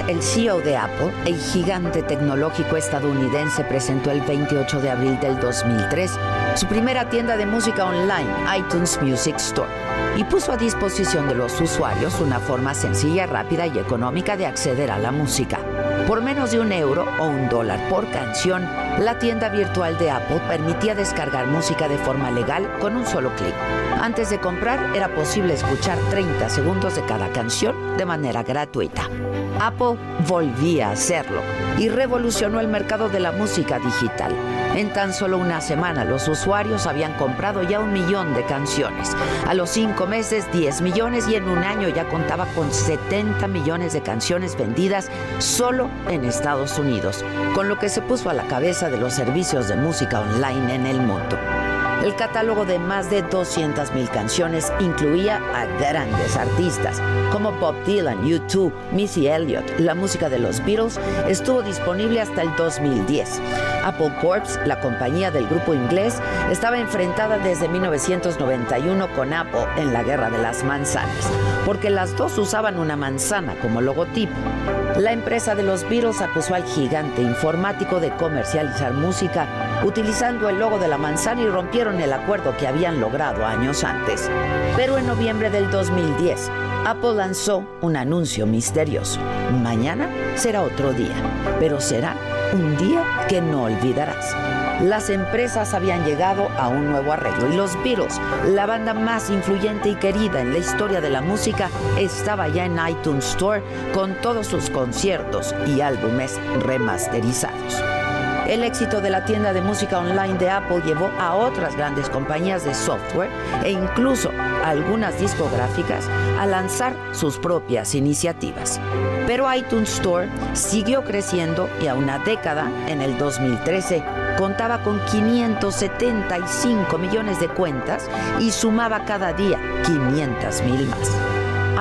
El CEO de Apple, el gigante tecnológico estadounidense, presentó el 28 de abril del 2003 su primera tienda de música online, iTunes Music Store, y puso a disposición de los usuarios una forma sencilla, rápida y económica de acceder a la música. Por menos de un euro o un dólar por canción, la tienda virtual de Apple permitía descargar música de forma legal con un solo clic. Antes de comprar era posible escuchar 30 segundos de cada canción de manera gratuita. Apple volvía a hacerlo y revolucionó el mercado de la música digital. En tan solo una semana los usuarios habían comprado ya un millón de canciones. A los cinco meses 10 millones y en un año ya contaba con 70 millones de canciones vendidas solo en Estados Unidos, con lo que se puso a la cabeza de los servicios de música online en el mundo. El catálogo de más de 200.000 canciones incluía a grandes artistas como Bob Dylan, U2, Missy Elliott. La música de los Beatles estuvo disponible hasta el 2010. Apple Corps, la compañía del grupo inglés, estaba enfrentada desde 1991 con Apple en la Guerra de las Manzanas, porque las dos usaban una manzana como logotipo. La empresa de los Beatles acusó al gigante informático de comercializar música utilizando el logo de la manzana y el acuerdo que habían logrado años antes. Pero en noviembre del 2010, Apple lanzó un anuncio misterioso. Mañana será otro día, pero será un día que no olvidarás. Las empresas habían llegado a un nuevo arreglo y los Beatles, la banda más influyente y querida en la historia de la música, estaba ya en iTunes Store con todos sus conciertos y álbumes remasterizados. El éxito de la tienda de música online de Apple llevó a otras grandes compañías de software e incluso algunas discográficas a lanzar sus propias iniciativas. Pero iTunes Store siguió creciendo y a una década, en el 2013, contaba con 575 millones de cuentas y sumaba cada día 500 mil más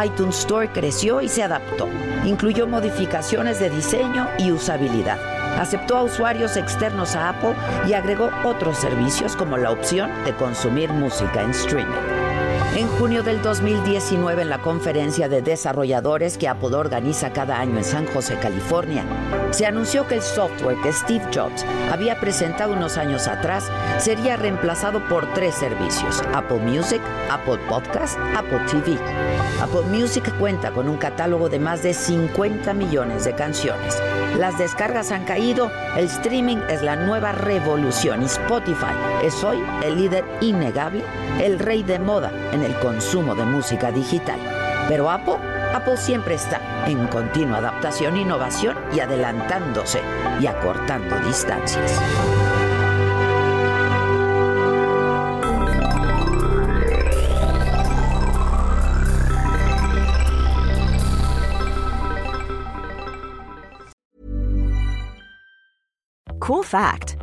iTunes Store creció y se adaptó. Incluyó modificaciones de diseño y usabilidad. Aceptó a usuarios externos a Apple y agregó otros servicios como la opción de consumir música en streaming. En junio del 2019, en la conferencia de desarrolladores que Apple organiza cada año en San José, California, se anunció que el software que Steve Jobs había presentado unos años atrás sería reemplazado por tres servicios, Apple Music, Apple Podcast, Apple TV. Apple Music cuenta con un catálogo de más de 50 millones de canciones. Las descargas han caído, el streaming es la nueva revolución y Spotify es hoy el líder innegable, el rey de moda el consumo de música digital. Pero Apple, Apple siempre está en continua adaptación, innovación y adelantándose y acortando distancias. Cool fact